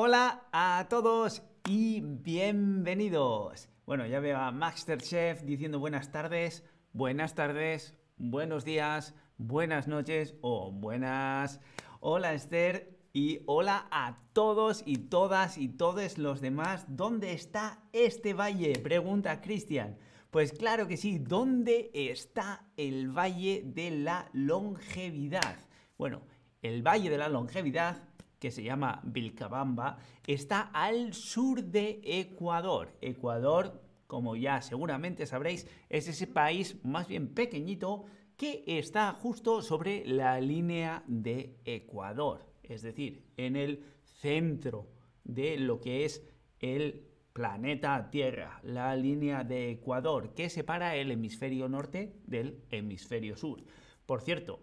Hola a todos y bienvenidos. Bueno, ya veo a Masterchef diciendo buenas tardes, buenas tardes, buenos días, buenas noches o buenas. Hola Esther y hola a todos y todas y todos los demás. ¿Dónde está este valle? Pregunta Cristian. Pues claro que sí, ¿dónde está el Valle de la Longevidad? Bueno, el Valle de la Longevidad que se llama Vilcabamba, está al sur de Ecuador. Ecuador, como ya seguramente sabréis, es ese país más bien pequeñito que está justo sobre la línea de Ecuador, es decir, en el centro de lo que es el planeta Tierra, la línea de Ecuador que separa el hemisferio norte del hemisferio sur. Por cierto,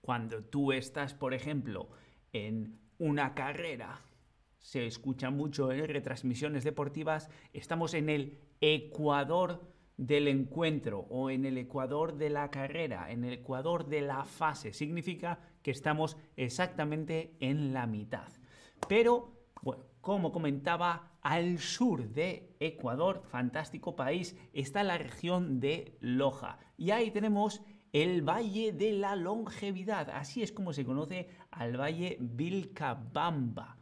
cuando tú estás, por ejemplo, en una carrera. Se escucha mucho en retransmisiones deportivas. Estamos en el ecuador del encuentro o en el ecuador de la carrera, en el ecuador de la fase. Significa que estamos exactamente en la mitad. Pero, bueno, como comentaba, al sur de Ecuador, fantástico país, está la región de Loja. Y ahí tenemos el Valle de la Longevidad. Así es como se conoce al Valle Vilcabamba.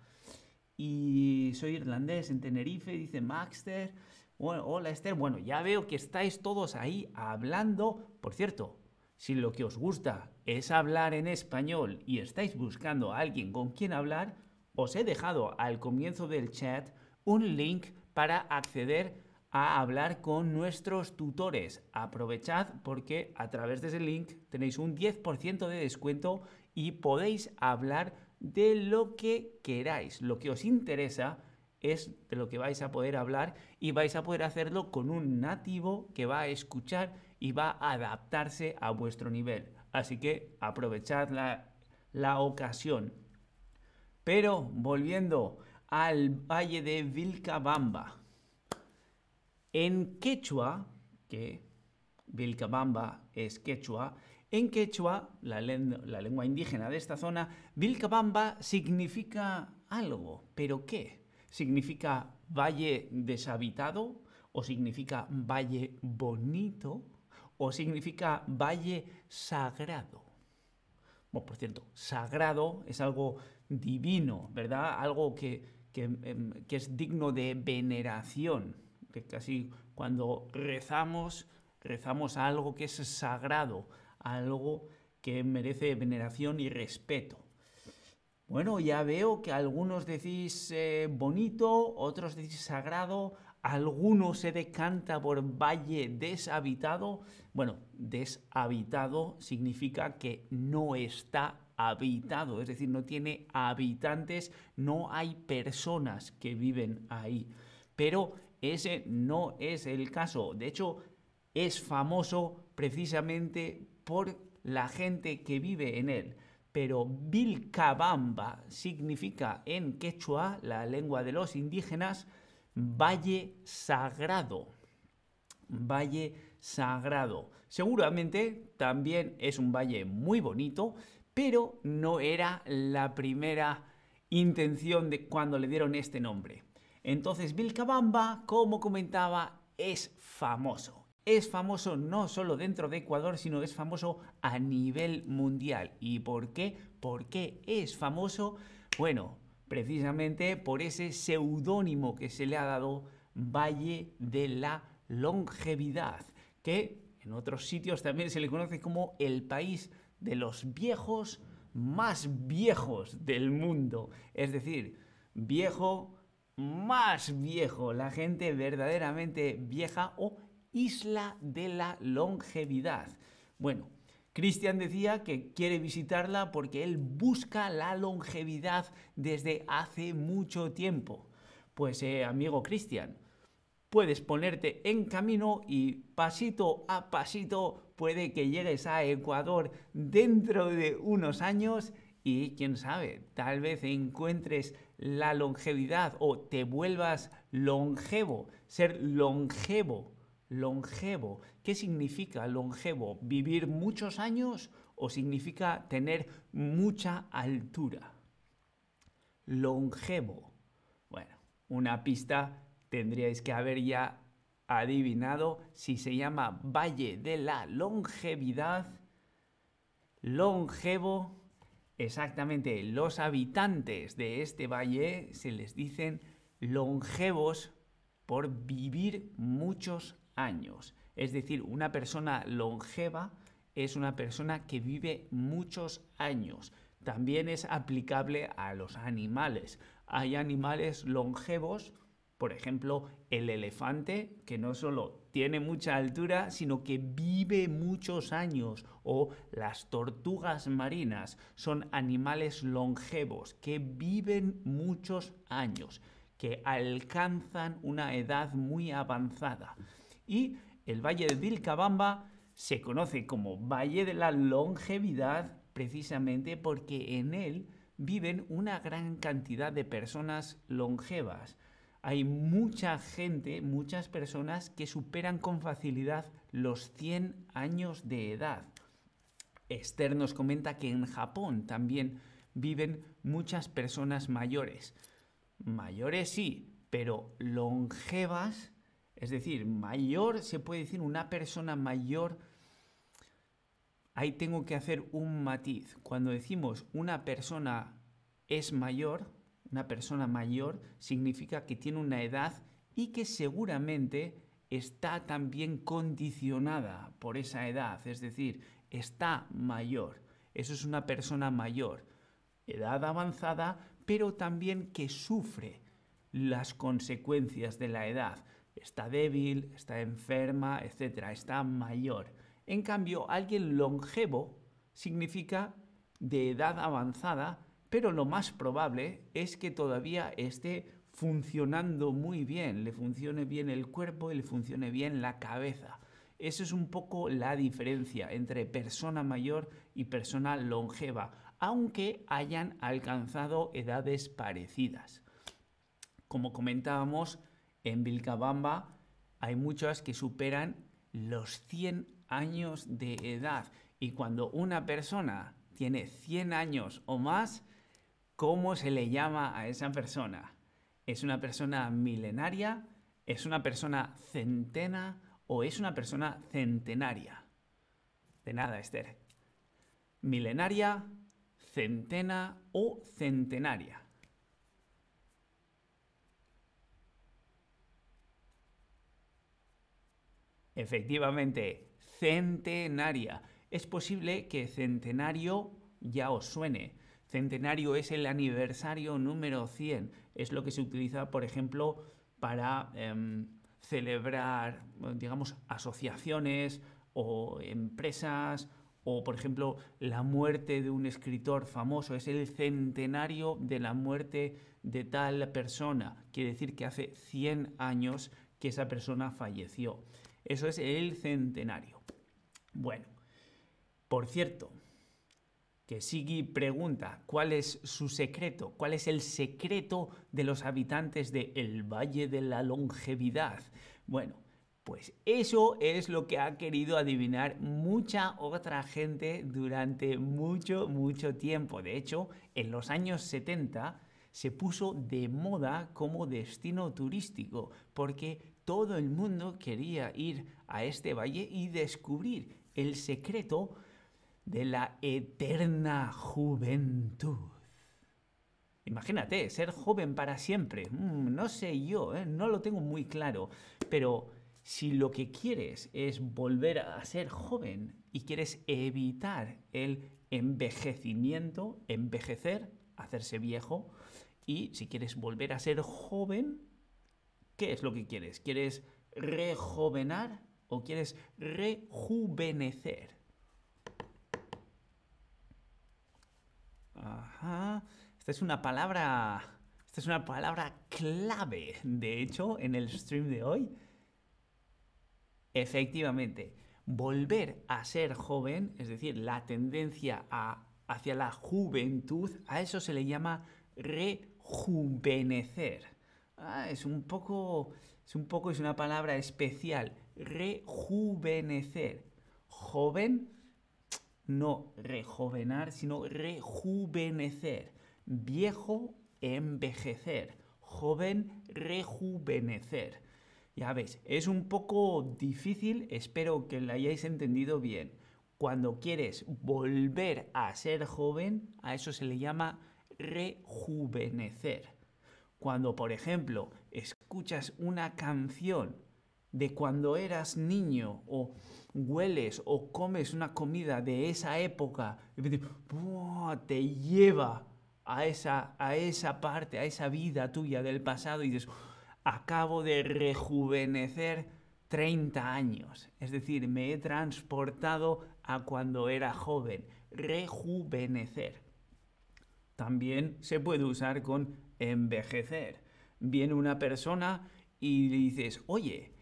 Y soy irlandés en Tenerife, dice Maxter. hola Esther. Bueno, ya veo que estáis todos ahí hablando. Por cierto, si lo que os gusta es hablar en español y estáis buscando a alguien con quien hablar, os he dejado al comienzo del chat un link para acceder a hablar con nuestros tutores. Aprovechad porque a través de ese link tenéis un 10% de descuento y podéis hablar de lo que queráis. Lo que os interesa es de lo que vais a poder hablar y vais a poder hacerlo con un nativo que va a escuchar y va a adaptarse a vuestro nivel. Así que aprovechad la, la ocasión. Pero volviendo al valle de Vilcabamba. En quechua, que Vilcabamba es quechua, en quechua, la, lengua indígena de esta zona, Vilcabamba significa algo. ¿Pero qué? ¿Significa valle deshabitado? ¿O significa valle bonito? ¿O significa valle sagrado? Por cierto, sagrado es algo divino, ¿verdad? Algo que, que em, es digno de veneración que casi cuando rezamos, rezamos a algo que es sagrado, algo que merece veneración y respeto. Bueno, ya veo que algunos decís eh, bonito, otros decís sagrado, algunos se decanta por valle deshabitado. Bueno, deshabitado significa que no está habitado, es decir, no tiene habitantes, no hay personas que viven ahí. Pero ese no es el caso. De hecho, es famoso precisamente por la gente que vive en él. Pero Vilcabamba significa en quechua, la lengua de los indígenas, valle sagrado. Valle sagrado. Seguramente también es un valle muy bonito, pero no era la primera intención de cuando le dieron este nombre. Entonces Vilcabamba, como comentaba, es famoso. Es famoso no solo dentro de Ecuador, sino es famoso a nivel mundial. ¿Y por qué? ¿Por qué es famoso? Bueno, precisamente por ese seudónimo que se le ha dado Valle de la Longevidad, que en otros sitios también se le conoce como el país de los viejos más viejos del mundo. Es decir, viejo más viejo, la gente verdaderamente vieja o isla de la longevidad. Bueno, Cristian decía que quiere visitarla porque él busca la longevidad desde hace mucho tiempo. Pues eh, amigo Cristian, puedes ponerte en camino y pasito a pasito puede que llegues a Ecuador dentro de unos años y quién sabe, tal vez encuentres la longevidad o te vuelvas longevo, ser longevo, longevo. ¿Qué significa longevo? ¿Vivir muchos años o significa tener mucha altura? Longevo, una pista tendríais que haber ya adivinado si se llama Valle de la Longevidad. Longevo, exactamente, los habitantes de este valle se les dicen longevos por vivir muchos años. Es decir, una persona longeva es una persona que vive muchos años. También es aplicable a los animales. Hay animales longevos por ejemplo, el elefante, que no solo tiene mucha altura, sino que vive muchos años. O las tortugas marinas son animales longevos que viven muchos años, que alcanzan una edad muy avanzada. Y el Valle de Vilcabamba se conoce como Valle de la Longevidad precisamente porque en él viven una gran cantidad de personas longevas hay mucha gente, muchas personas que superan con facilidad los 100 años de edad. Esther nos comenta que en Japón también viven muchas personas mayores. Mayores sí, pero longevas, es decir, mayor, se puede decir una persona mayor. Ahí tengo que hacer un matiz. Cuando decimos una persona es mayor, una persona mayor significa que tiene una edad y que seguramente está también condicionada por esa edad, es decir, está mayor. Eso es una persona mayor, edad avanzada, pero también que sufre las consecuencias de la edad. Está débil, está enferma, etc. Está mayor. En cambio, alguien longevo significa de edad avanzada, pero lo más probable es que todavía esté funcionando muy bien, le funcione bien el cuerpo y le funcione bien la cabeza. Esa es un poco la diferencia entre persona mayor y persona longeva, aunque hayan alcanzado edades parecidas. Como comentábamos, en Vilcabamba hay muchas que superan los 100 años de edad y cuando una persona tiene 100 años o más, ¿Cómo se le llama a esa persona? ¿Es una persona milenaria? ¿Es una persona centena? ¿O es una persona centenaria? De nada, Esther. ¿Milenaria, centena o centenaria? Efectivamente, centenaria. Es posible que centenario ya os suene Centenario es el aniversario número 100. Es lo que se utiliza, por ejemplo, para em, celebrar, digamos, asociaciones o empresas o, por ejemplo, la muerte de un escritor famoso. Es el centenario de la muerte de tal persona. Quiere decir que hace 100 años que esa persona falleció. Eso es el centenario. Bueno, por cierto, que Sigi pregunta cuál es su secreto, cuál es el secreto de los habitantes del el Valle de la Longevidad. Bueno, pues eso es lo que ha querido adivinar mucha otra gente durante mucho, mucho tiempo. De hecho, en los años 70 se puso de moda como destino turístico, porque todo el mundo quería ir a este valle y descubrir el secreto de la eterna juventud. Imagínate, ser joven para siempre. Mm, no sé yo, ¿eh? no lo tengo muy claro, pero si lo que quieres es volver a ser joven y quieres evitar el envejecimiento, envejecer, hacerse viejo, y si quieres volver a ser joven, ¿qué es lo que quieres? ¿Quieres rejovenar o quieres rejuvenecer? Esta es una palabra. Esta es una palabra clave, de hecho, en el stream de hoy. Efectivamente, volver a ser joven, es decir, la tendencia hacia la juventud, a eso se le llama rejuvenecer. Ah, es un poco, es un poco, es una palabra especial. Rejuvenecer. Joven no rejovenar, sino rejuvenecer. Viejo, envejecer. joven, rejuvenecer. Ya ves, es un poco difícil, espero que lo hayáis entendido bien. Cuando quieres volver a ser joven, a eso se le llama rejuvenecer. Cuando, por ejemplo, escuchas una canción de cuando eras niño o hueles o comes una comida de esa época, te lleva a esa, a esa parte, a esa vida tuya del pasado y dices, acabo de rejuvenecer 30 años. Es decir, me he transportado a cuando era joven. Rejuvenecer. También se puede usar con envejecer. Viene una persona y le dices, oye,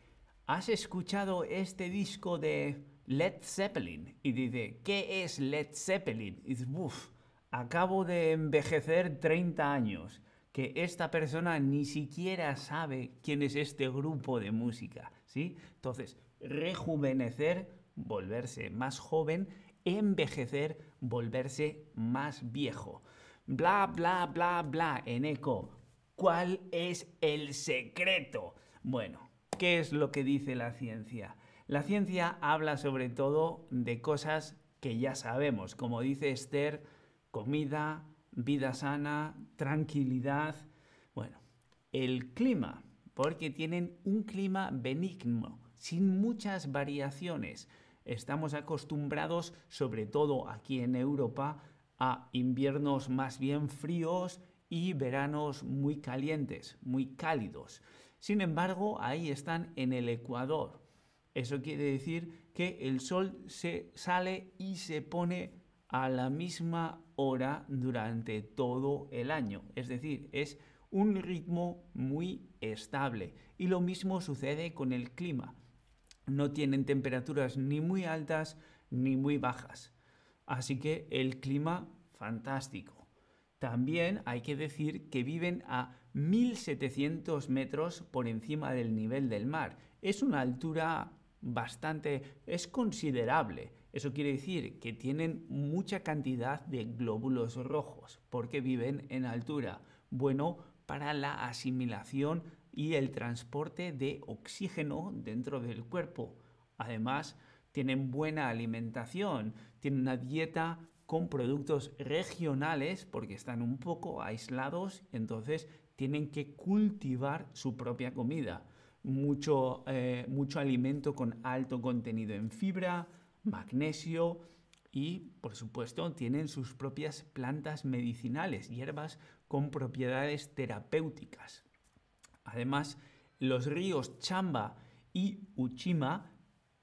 ¿has escuchado este disco de Led Zeppelin? Y dice, ¿qué es Led Zeppelin? Y dices, uff, acabo de envejecer 30 años que esta persona ni siquiera sabe quién es este grupo de música, ¿sí? Entonces, rejuvenecer, volverse más joven, envejecer, volverse más viejo. Bla, bla, bla, bla, en eco. ¿Cuál es el secreto? Bueno, ¿qué es lo que dice la ciencia? La ciencia habla sobre todo de cosas que ya sabemos, como dice Esther, comida, vida sana, tranquilidad. Bueno, el clima, porque tienen un clima benigno, sin muchas variaciones. Estamos acostumbrados, sobre todo aquí en Europa, a inviernos más bien fríos y veranos muy calientes, muy cálidos. Sin embargo, ahí están en el Ecuador. Eso quiere decir que el sol se sale y se pone a la misma hora durante todo el año. Es decir, es un ritmo muy estable. Y lo mismo sucede con el clima. No tienen temperaturas ni muy altas ni muy bajas. Así que el clima fantástico. También hay que decir que viven a 1700 metros por encima del nivel del mar. Es una altura bastante, es considerable. Eso quiere decir que tienen mucha cantidad de glóbulos rojos porque viven en altura. Bueno, para la asimilación y el transporte de oxígeno dentro del cuerpo. Además, tienen buena alimentación, tienen una dieta con productos regionales porque están un poco aislados, entonces tienen que cultivar su propia comida. Mucho, eh, mucho alimento con alto contenido en fibra, magnesio y, por supuesto, tienen sus propias plantas medicinales, hierbas con propiedades terapéuticas. Además, los ríos Chamba y Uchima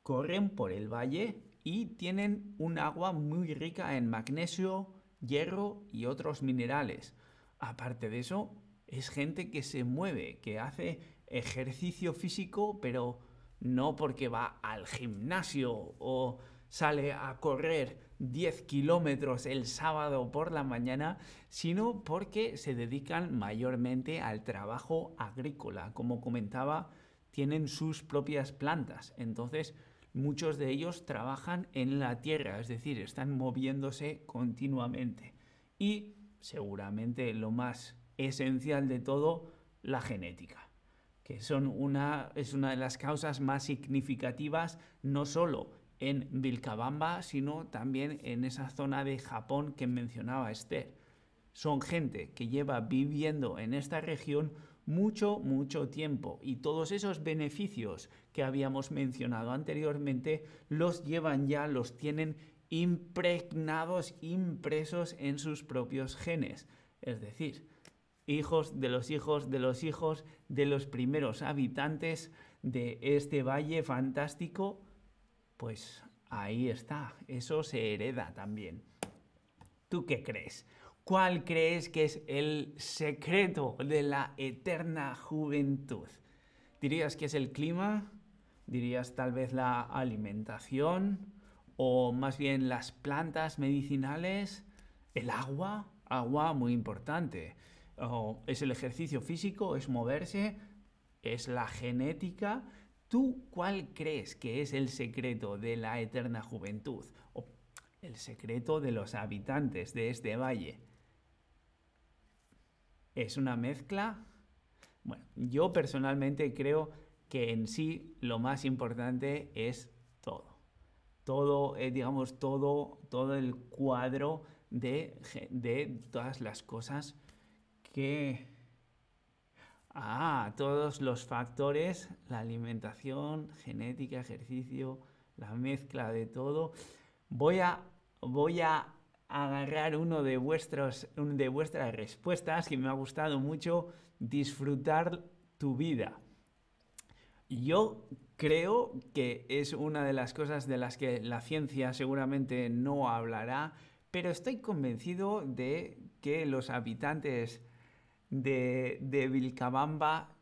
corren por el valle y tienen un agua muy rica en magnesio, hierro y otros minerales. Aparte de eso, es gente que se mueve, que hace ejercicio físico, pero no porque va al gimnasio o sale a correr 10 kilómetros el sábado por la mañana, sino porque se dedican mayormente al trabajo agrícola. Como comentaba, tienen sus propias plantas, entonces muchos de ellos trabajan en la tierra, es decir, están moviéndose continuamente. Y seguramente lo más esencial de todo, la genética, que son una, es una de las causas más significativas no solo en Vilcabamba, sino también en esa zona de Japón que mencionaba Esther. Son gente que lleva viviendo en esta región mucho, mucho tiempo y todos esos beneficios que habíamos mencionado anteriormente los llevan ya, los tienen impregnados, impresos en sus propios genes. Es decir, hijos de los hijos de los hijos de los primeros habitantes de este valle fantástico pues ahí está, eso se hereda también. ¿Tú qué crees? ¿Cuál crees que es el secreto de la eterna juventud? ¿Dirías que es el clima? ¿Dirías tal vez la alimentación? ¿O más bien las plantas medicinales? ¿El agua? Agua muy importante. ¿O ¿Es el ejercicio físico? ¿Es moverse? ¿Es la genética? ¿Tú cuál crees que es el secreto de la eterna juventud? O el secreto de los habitantes de este valle. ¿Es una mezcla? Bueno, yo personalmente creo que en sí lo más importante es todo. Todo, eh, digamos, todo, todo el cuadro de, de todas las cosas que... Ah, todos los factores, la alimentación, genética, ejercicio, la mezcla de todo. Voy a, voy a agarrar uno de, de vuestras respuestas que me ha gustado mucho, disfrutar tu vida. Yo creo que es una de las cosas de las que la ciencia seguramente no hablará, pero estoy convencido de que los habitantes de, de Vilcabamba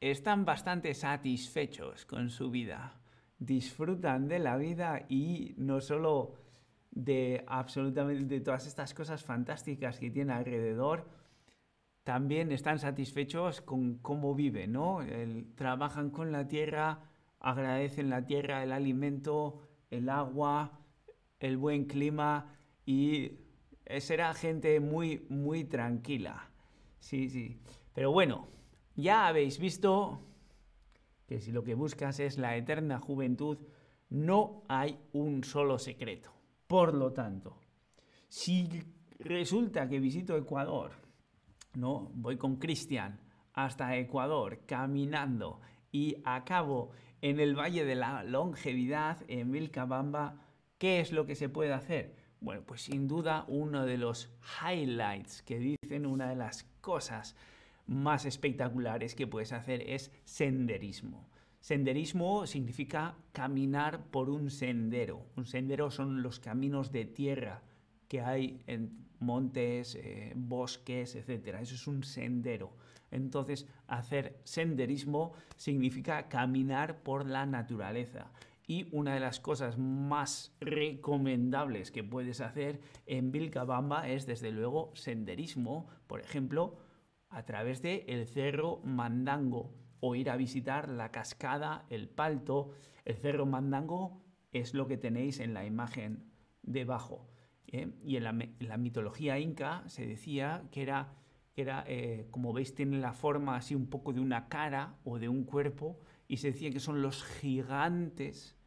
están bastante satisfechos con su vida. Disfrutan de la vida y no solo de absolutamente de todas estas cosas fantásticas que tiene alrededor, también están satisfechos con cómo viven, ¿no? trabajan con la tierra, agradecen la tierra, el alimento, el agua, el buen clima y será gente muy, muy tranquila. Sí, sí. Pero bueno, ya habéis visto que si lo que buscas es la eterna juventud, no hay un solo secreto. Por lo tanto, si resulta que visito Ecuador, no, voy con Cristian hasta Ecuador caminando y acabo en el Valle de la Longevidad en Vilcabamba, ¿qué es lo que se puede hacer? Bueno, pues sin duda uno de los highlights que dicen, una de las cosas más espectaculares que puedes hacer es senderismo. Senderismo significa caminar por un sendero. Un sendero son los caminos de tierra que hay en montes, eh, bosques, etc. Eso es un sendero. Entonces, hacer senderismo significa caminar por la naturaleza. Y una de las cosas más recomendables que puedes hacer en Vilcabamba es, desde luego, senderismo, por ejemplo, a través de el Cerro Mandango o ir a visitar la cascada, el Palto. El Cerro Mandango es lo que tenéis en la imagen debajo. ¿eh? Y en la, mitología inca se decía que era, que era eh, como veis, tiene la forma así un poco de una cara o de un cuerpo, y se decía que son los gigantes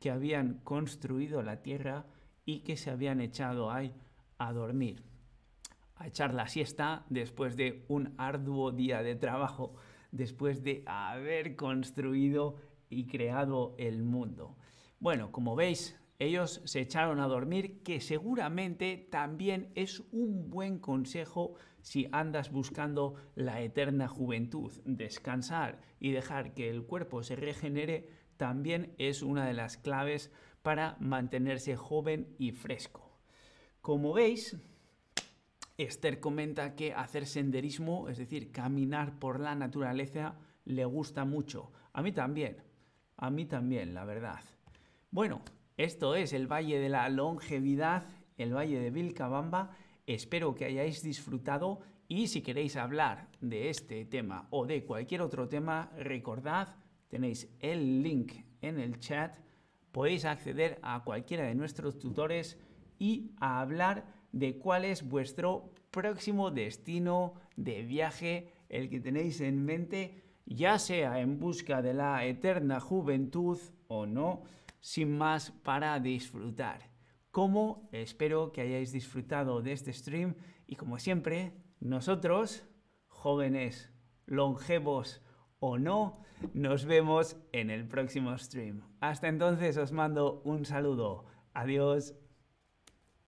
que habían construido la tierra y que se habían echado ahí a dormir, a echar la siesta después de un arduo día de trabajo después de haber construido y creado el mundo. Bueno, como veis, ellos se echaron a dormir, que seguramente también es un buen consejo si andas buscando la eterna juventud. Descansar y dejar que el cuerpo se regenere también es una de las claves para mantenerse joven y fresco. Como veis, Esther comenta que hacer senderismo, es decir, caminar por la naturaleza, le gusta mucho. A mí también, a mí también, la verdad. Bueno, esto es el Valle de la Longevidad, el Valle de Vilcabamba. Espero que hayáis disfrutado y si queréis hablar de este tema o de cualquier otro tema, recordad, tenéis el link en el chat, podéis acceder a cualquiera de nuestros tutores y a hablar de cuál es vuestro próximo destino de viaje, el que tenéis en mente, ya sea en busca de la eterna juventud o no, sin más para disfrutar. Como espero que hayáis disfrutado de este stream y como siempre, nosotros, jóvenes, longevos o no, nos vemos en el próximo stream. Hasta entonces os mando un saludo. Adiós.